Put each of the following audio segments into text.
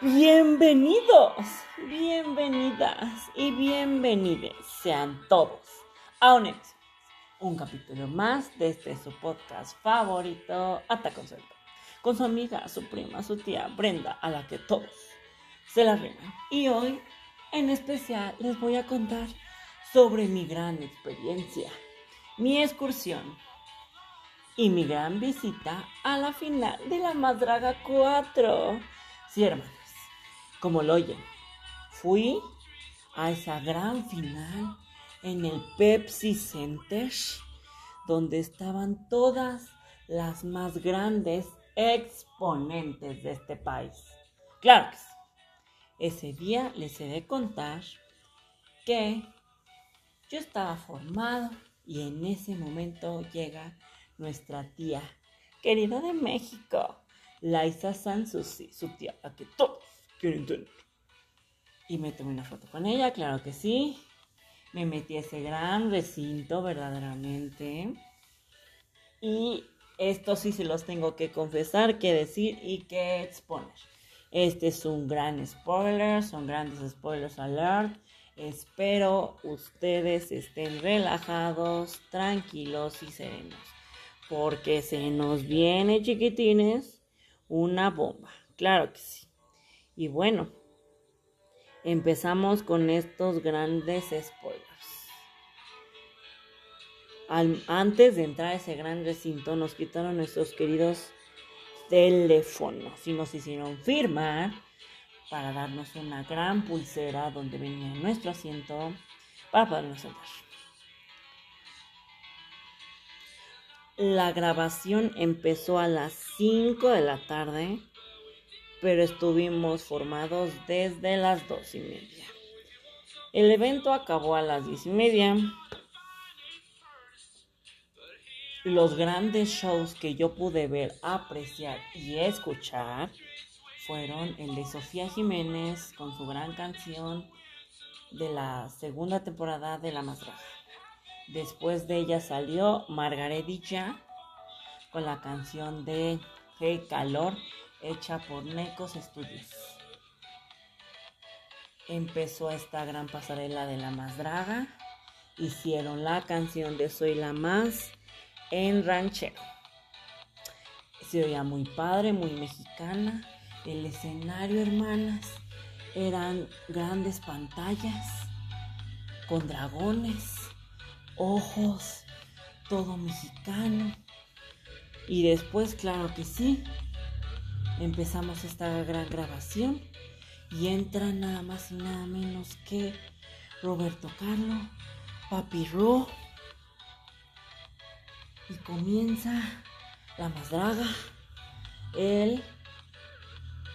Bienvenidos, bienvenidas y bienvenidos sean todos a un, un capítulo más de este su podcast favorito, Ata Concepto, con su amiga, su prima, su tía Brenda, a la que todos se la riman. Y hoy, en especial, les voy a contar sobre mi gran experiencia, mi excursión y mi gran visita a la final de la Madraga 4. Sí, hermanos, como lo oyen, fui a esa gran final en el Pepsi Center, donde estaban todas las más grandes exponentes de este país. Claro. Ese día les he de contar que yo estaba formado y en ese momento llega nuestra tía querida de México, Laisa Sansusi, su tía, la que todos quieren tener. Y me tomé una foto con ella, claro que sí. Me metí a ese gran recinto, verdaderamente. Y esto sí se los tengo que confesar, que decir y que exponer. Este es un gran spoiler, son grandes spoilers alert. Espero ustedes estén relajados, tranquilos y serenos. Porque se nos viene, chiquitines, una bomba. Claro que sí. Y bueno, empezamos con estos grandes spoilers. antes de entrar a ese gran recinto, nos quitaron nuestros queridos teléfonos y nos hicieron firmar para darnos una gran pulsera donde venía nuestro asiento para podernos sentar. La grabación empezó a las 5 de la tarde, pero estuvimos formados desde las 2 y media. El evento acabó a las 10 y media. Los grandes shows que yo pude ver, apreciar y escuchar fueron el de Sofía Jiménez con su gran canción de la segunda temporada de La Más Después de ella salió Margaretilla con la canción de Hey Calor hecha por Necos Studios. Empezó esta gran pasarela de La Más Draga. Hicieron la canción de Soy la Más en ranchero. Se oía muy padre, muy mexicana el escenario, hermanas, eran grandes pantallas con dragones, ojos, todo mexicano. Y después, claro que sí, empezamos esta gran grabación y entra nada más y nada menos que Roberto Carlos, Papi Ro, y comienza la más draga, el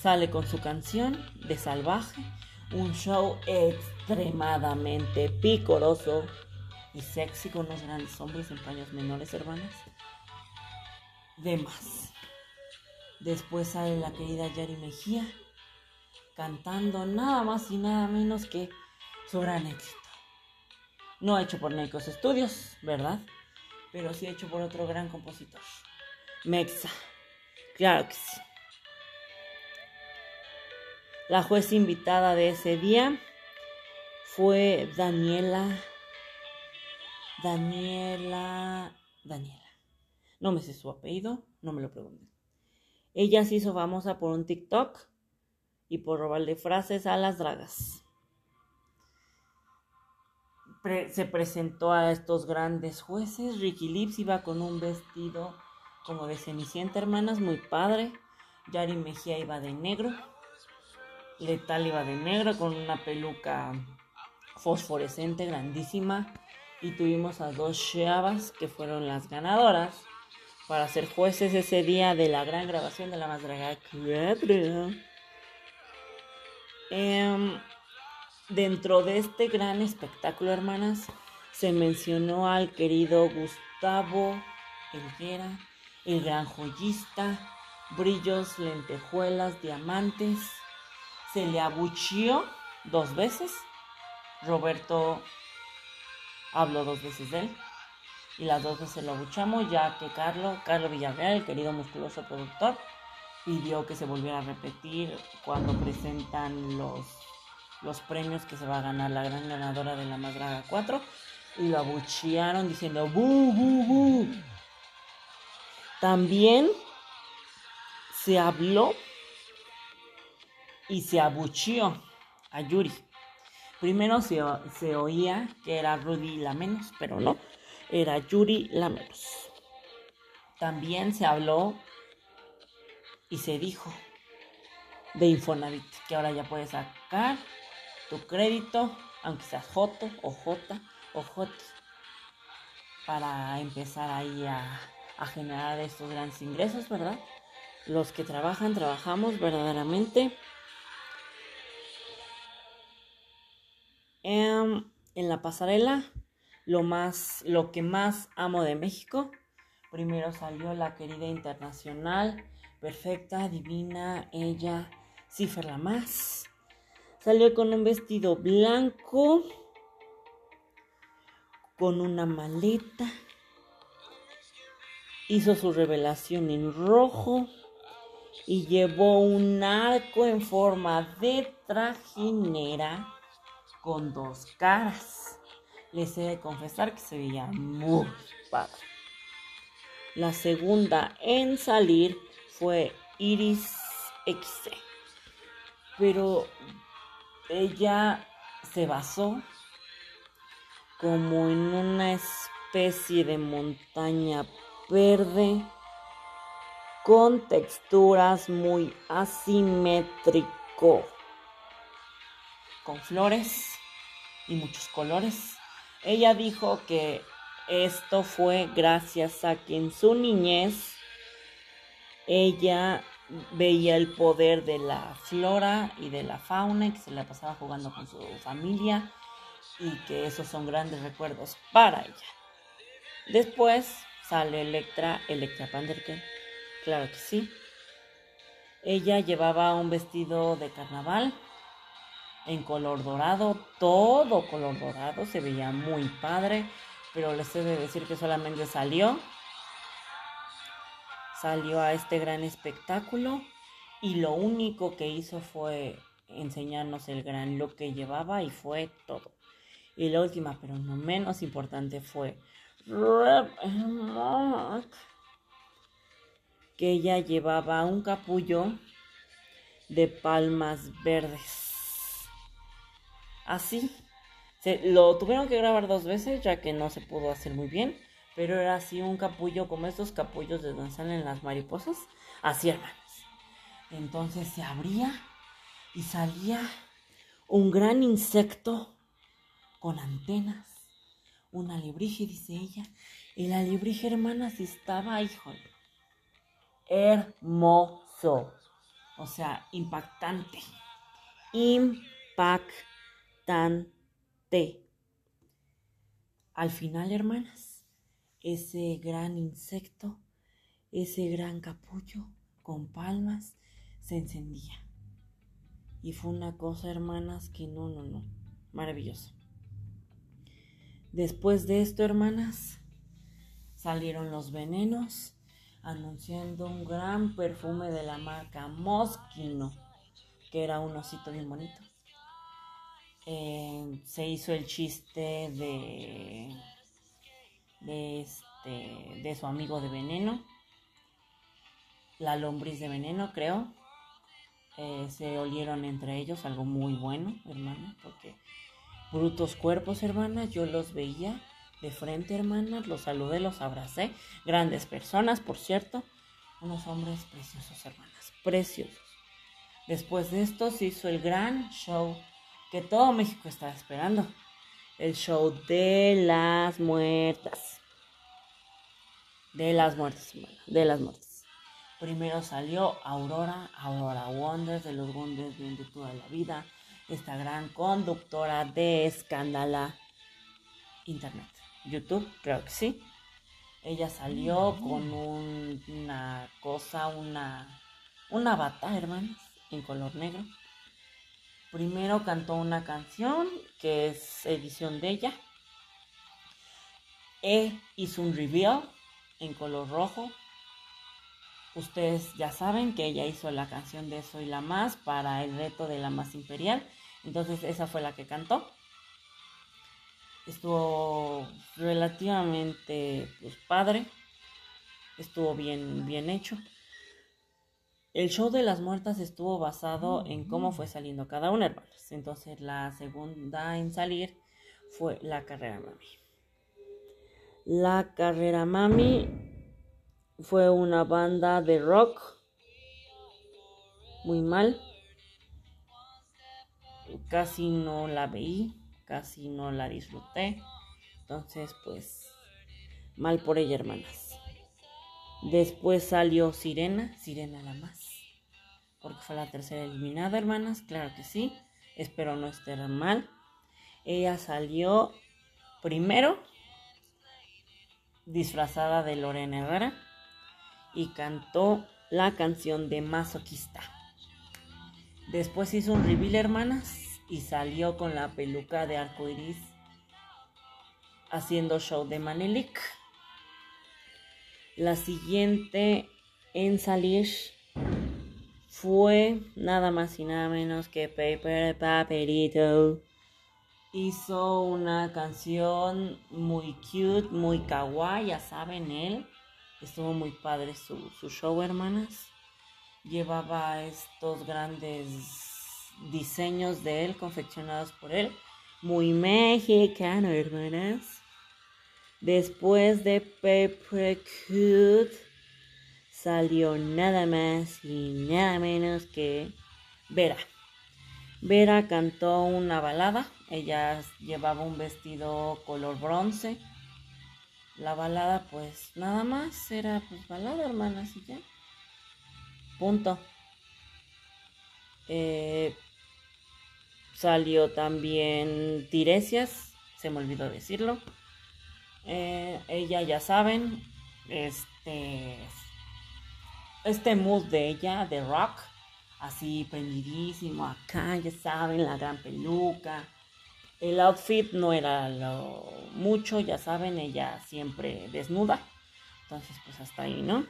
sale con su canción de Salvaje, un show extremadamente picoroso y sexy con los grandes hombres en paños menores, hermanas. De más. Después sale la querida Yari Mejía cantando nada más y nada menos que su gran éxito. No hecho por Necos Studios, ¿verdad? Pero sí hecho por otro gran compositor. Mexa. Claro que sí. La jueza invitada de ese día fue Daniela. Daniela. Daniela. No me sé su apellido, no me lo pregunten. Ella se hizo famosa por un TikTok y por robarle frases a las dragas. se presentó a estos grandes jueces. Ricky Lips iba con un vestido como de cenicienta, hermanas, muy padre. Yari Mejía iba de negro. Letal iba de negro con una peluca fosforescente grandísima y tuvimos a dos chavas que fueron las ganadoras para ser jueces ese día de la gran grabación de la más draga 4. Em, dentro de este gran espectáculo, hermanas, se mencionó al querido Gustavo Elguera, el gran joyista, brillos, lentejuelas, diamantes se le abucheó dos veces. Roberto habló dos veces de él. Y las dos veces lo abuchamos, ya que Carlos, Carlos Villarreal, el querido musculoso productor, pidió que se volviera a repetir cuando presentan los, los premios que se va a ganar la gran ganadora de la Más Draga 4 y lo abuchearon diciendo ¡Bu, bu, bu! También se habló y se abucheó a Yuri. Primero se, se oía que era Rudy la menos, pero no, era Yuri la menos. También se habló y se dijo de Infonavit que ahora ya puedes sacar tu crédito, aunque sea J o J o J, para empezar ahí a, a generar estos grandes ingresos, ¿verdad? Los que trabajan, trabajamos verdaderamente. Em, en la pasarela, lo más, lo que más amo de México. Primero salió la querida internacional, perfecta, divina, ella, Cifer la más. Salió con un vestido blanco, con una maleta. Hizo su revelación en rojo y llevó un arco en forma de trajinera con dos caras. Les he de confesar que se veía muy padre. La segunda en salir fue Iris XC. Pero ella se basó como en una especie de montaña verde con texturas muy asimétrico, con flores y muchos colores. Ella dijo que esto fue gracias a que en su niñez ella veía el poder de la flora y de la fauna y que se la pasaba jugando con su familia y que esos son grandes recuerdos para ella. Después sale Electra, Electra Panderken, claro que sí. Ella llevaba un vestido de carnaval en color dorado, todo color dorado, se veía muy padre, pero les he de decir que solamente salió salió a este gran espectáculo y lo único que hizo fue enseñarnos el gran look que llevaba y fue todo. Y la última, pero no menos importante, fue que ella llevaba un capullo de palmas verdes. Así. Se, lo tuvieron que grabar dos veces ya que no se pudo hacer muy bien pero era así un capullo, como estos capullos de donde salen las mariposas, así hermanos. Entonces se abría y salía un gran insecto con antenas, una alebrije, dice ella, y la alebrije, hermanas, estaba, híjole, hermoso, o sea, impactante, impactante. Al final, hermanas, ese gran insecto, ese gran capullo con palmas, se encendía. Y fue una cosa, hermanas, que no, no, no, maravilloso. Después de esto, hermanas, salieron los venenos anunciando un gran perfume de la marca Moschino, que era un osito bien bonito. Eh, se hizo el chiste de de, este, de su amigo de veneno, la lombriz de veneno, creo. Eh, se olieron entre ellos, algo muy bueno, hermana, porque brutos cuerpos, hermanas, yo los veía de frente, hermanas, los saludé, los abracé, grandes personas, por cierto, unos hombres preciosos, hermanas, preciosos. Después de esto se hizo el gran show que todo México estaba esperando el show de las muertas. De las muertes, de las muertes. Primero salió Aurora, Aurora Wonders, de los Wonders de toda la vida, esta gran conductora de escándala Internet. YouTube, creo que sí. Ella salió con una cosa, una, una bata, hermanos, en color negro Primero cantó una canción que es edición de ella. E hizo un reveal en color rojo. Ustedes ya saben que ella hizo la canción de Soy la Más para el reto de la Más Imperial. Entonces esa fue la que cantó. Estuvo relativamente pues, padre. Estuvo bien, bien hecho. El show de las muertas estuvo basado en cómo fue saliendo cada una, hermanos. Entonces la segunda en salir fue la carrera mami. La carrera mami fue una banda de rock muy mal. Casi no la veí, casi no la disfruté. Entonces, pues, mal por ella, hermanas. Después salió Sirena, Sirena la más. Porque fue la tercera eliminada, hermanas. Claro que sí. Espero no estar mal. Ella salió primero disfrazada de Lorena Herrera y cantó la canción de Masoquista. Después hizo un reveal, hermanas, y salió con la peluca de arco iris haciendo show de Manelik. La siguiente en salir fue nada más y nada menos que Paper Paperito. Hizo una canción muy cute, muy kawaii, ya saben él Estuvo muy padre su, show, hermanas. Llevaba estos grandes diseños de él, confeccionados por él. Muy mexicano, hermanas. Después de Paper Cut salió nada más y nada menos que Vera. Vera cantó una balada. Ella llevaba un vestido color bronce la balada, pues nada más era pues balada, hermanas, y ya. Punto. Eh, salió también Tiresias, se me olvidó decirlo. Eh, ella, ya saben, este, este mood de ella, de rock, así prendidísimo acá, ya saben, la gran peluca el outfit no era lo mucho, ya saben, ella siempre desnuda. Entonces, pues hasta ahí, ¿no?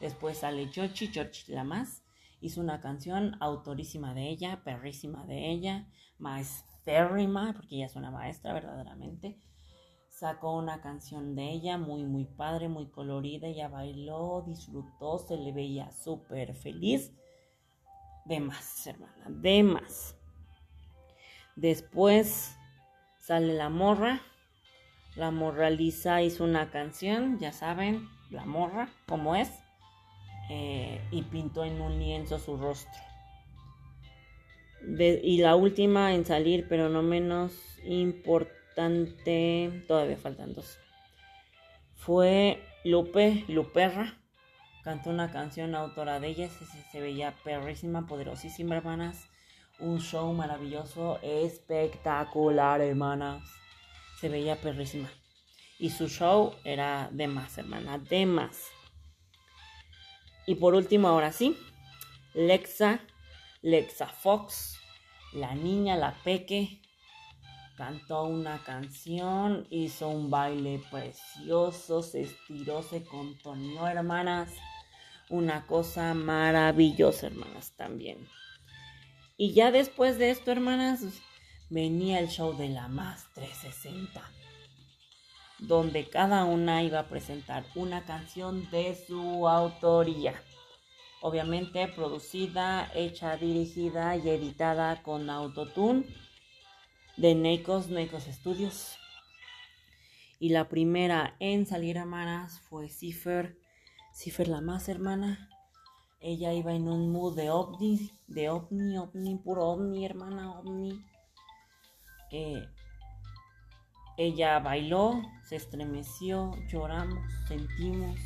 Después sale Chochi, Chochi la más. Hizo una canción autorísima de ella, perrísima de ella, maestérrima, porque ella es una maestra verdaderamente. Sacó una canción de ella muy, muy padre, muy colorida. Ella bailó, disfrutó, se le veía súper feliz. De más, hermana, de más. Después sale la morra. La morra Lisa hizo una canción, ya saben, la morra, cómo es. Eh, y pintó en un lienzo su rostro. y la última en salir, pero no menos importante, todavía faltan dos. Fue Lupe, Luperra. Cantó una canción autora de ella, se, se veía perrísima, poderosísima, hermanas un show maravilloso, espectacular, hermanas. Se veía perrísima. Y su show era de más, hermana, de más. Y por último, ahora sí, Lexa, Lexa Fox, la niña, la peque, cantó una canción, hizo un baile precioso, se estiró, se contorneó, hermanas. Una cosa maravillosa, hermanas, también. Y ya después de esto, hermanas, venía el show de la Más 360, donde cada una iba a presentar una canción de su autoría. Obviamente producida, hecha, dirigida y editada con Autotune de Neikos, Neikos Studios. Y la primera en salir, hermanas, fue Cipher. Cipher la más hermana. Ella iba en un mood de ovni, de ovni, ovni, puro ovni, hermana, ovni. Eh, ella bailó, se estremeció, lloramos, sentimos,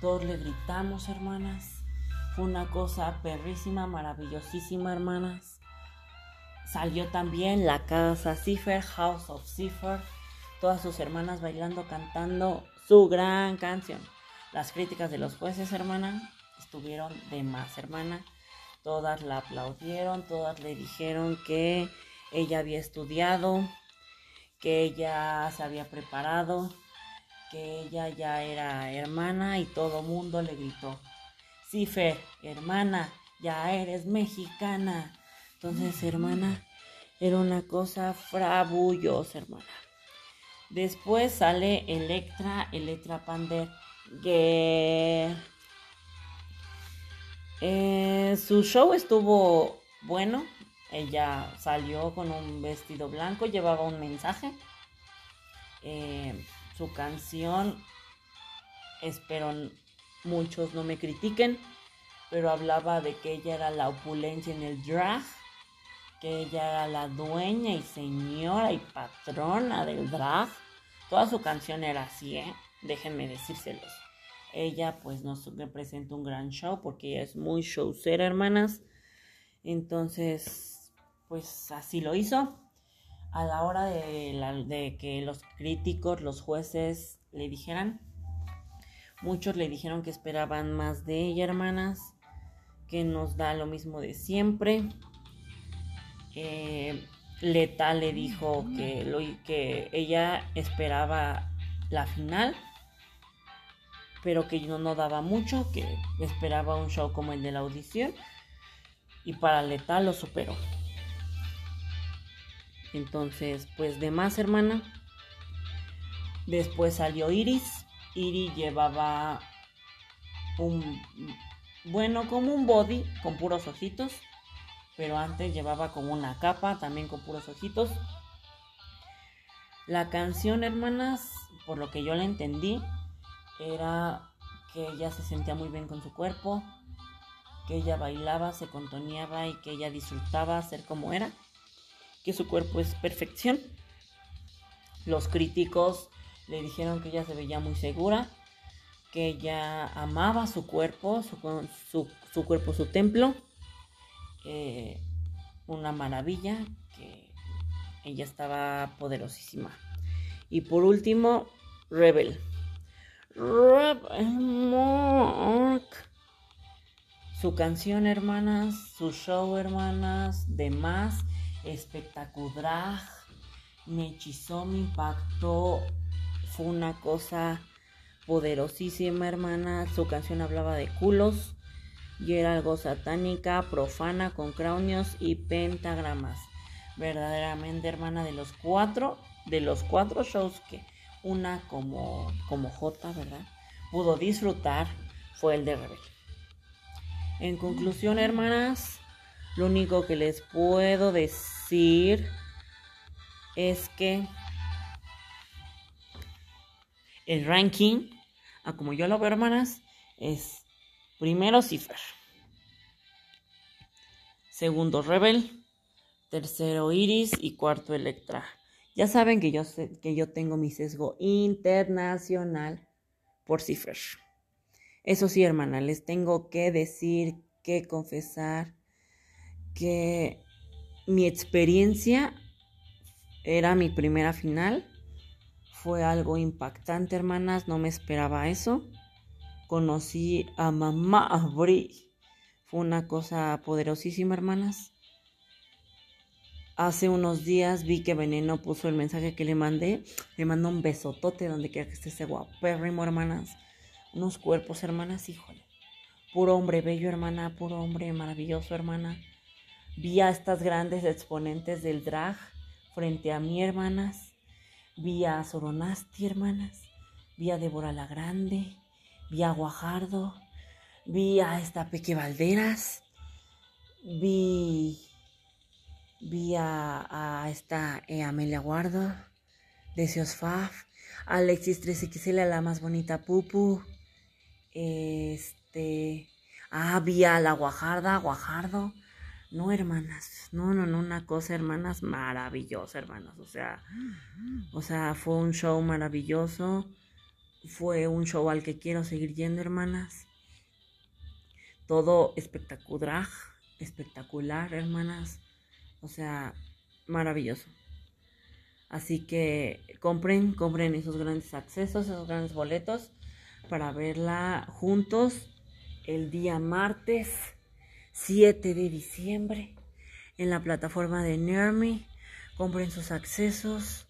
todos le gritamos, hermanas. Fue una cosa perrísima, maravillosísima, hermanas. Salió también la casa Cipher, House of Cipher, todas sus hermanas bailando, cantando su gran canción. Las críticas de los jueces, hermana, estuvieron de más, hermana. Todas la aplaudieron, todas le dijeron que ella había estudiado, que ella se había preparado, que ella ya era hermana y todo mundo le gritó. Sí, Fer, hermana, ya eres mexicana. Entonces, hermana, era una cosa frabullosa, hermana. Después sale Electra, Electra Pander, eh, su show estuvo bueno. Ella salió con un vestido blanco, llevaba un mensaje. Eh, su canción, espero muchos no me critiquen, pero hablaba de que ella era la opulencia en el drag, que ella era la dueña y señora y patrona del drag. Toda su canción era así, ¿eh? Déjenme decírselos. Ella pues nos representa un gran show porque ella es muy showcera, hermanas. Entonces, pues así lo hizo. A la hora de, de que los críticos, los jueces le dijeran, muchos le dijeron que esperaban más de ella, hermanas, que nos da lo mismo de siempre. Eh, Leta le dijo que, ella esperaba la final pero que no, no daba mucho, que esperaba un show como el de la audición y para Letal lo superó. Entonces, pues de más hermana. Después salió Iris. Iris llevaba un, bueno, como un body con puros ojitos. Pero antes llevaba como una capa también con puros ojitos. La canción, hermanas, por lo que yo la entendí, era que ella se sentía muy bien con su cuerpo, que ella bailaba, se contoneaba y que ella disfrutaba ser como era, que su cuerpo es perfección. Los críticos le dijeron que ella se veía muy segura, que ella amaba su cuerpo, su, su, cuerpo, su templo. Eh, una maravilla, que ella estaba poderosísima. Y por último, Rebel. Su canción, hermanas, su show, hermanas, demás, espectacular, me hechizó, me impactó, fue una cosa poderosísima, hermanas. Su canción hablaba de culos y era algo satánica, profana, con cranios y pentagramas. Verdaderamente, hermana, de los cuatro, de los cuatro shows que una como, como J, ¿verdad? Pudo disfrutar fue el de Rebel. En conclusión, hermanas, lo único que les puedo decir es que el ranking, a como yo lo veo, hermanas, es primero Cipher, segundo Rebel, tercero Iris y cuarto Electra. Ya saben que yo, sé, que yo tengo mi sesgo internacional por Cipher. Eso sí, hermana, les tengo que decir, que confesar que mi experiencia era mi primera final. Fue algo impactante, hermanas, no me esperaba eso. Conocí a mamá Bri. Fue una cosa poderosísima, hermanas. Hace unos días vi que Veneno puso el mensaje que le mandé. Le mandó un besotote donde quiera que esté ese guapérrimo, hermanas. Unos cuerpos, hermanas, híjole. Puro hombre bello, hermana. Puro hombre maravilloso, hermana. Vi a estas grandes exponentes del drag frente a mí, hermanas. Vi a Soronasti, hermanas. Vi a Débora la Grande. Vi a Guajardo. Vi a esta Peque Valderas. Vi Vi a, esta eh, Amelia Guardo, Decios Faf, Alexis 3XL, la más bonita Pupu. Este. Ah, vi a la Guajarda, Guajardo. No, hermanas. No, no, no, una cosa, hermanas, maravillosa, hermanas. O sea, o sea, fue un show maravilloso. Fue un show al que quiero seguir yendo, hermanas. Todo espectacular, espectacular, hermanas. O sea, maravilloso. Así que compren, compren esos grandes accesos, esos grandes boletos para verla juntos el día martes 7 de diciembre en la plataforma de Nermi. Compren sus accesos,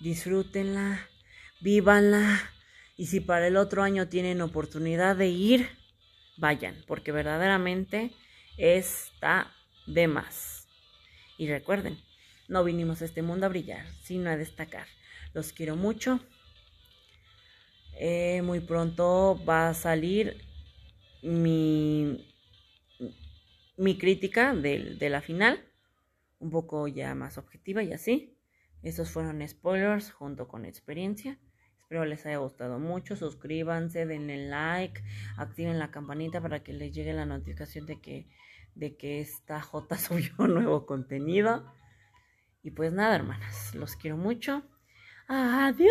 disfrútenla, vívanla y si para el otro año tienen oportunidad de ir, vayan, porque verdaderamente está de más. Y recuerden, no vinimos a este mundo a brillar, sino a destacar. Los quiero mucho. Eh, muy pronto va a salir mi, mi crítica de, de la final, un poco ya más objetiva y así. Esos fueron spoilers junto con experiencia. Espero les haya gustado mucho. Suscríbanse, denle like, activen la campanita para que les llegue la notificación de que, de que esta J subió nuevo contenido. Y pues nada, hermanas, los quiero mucho. Adiós.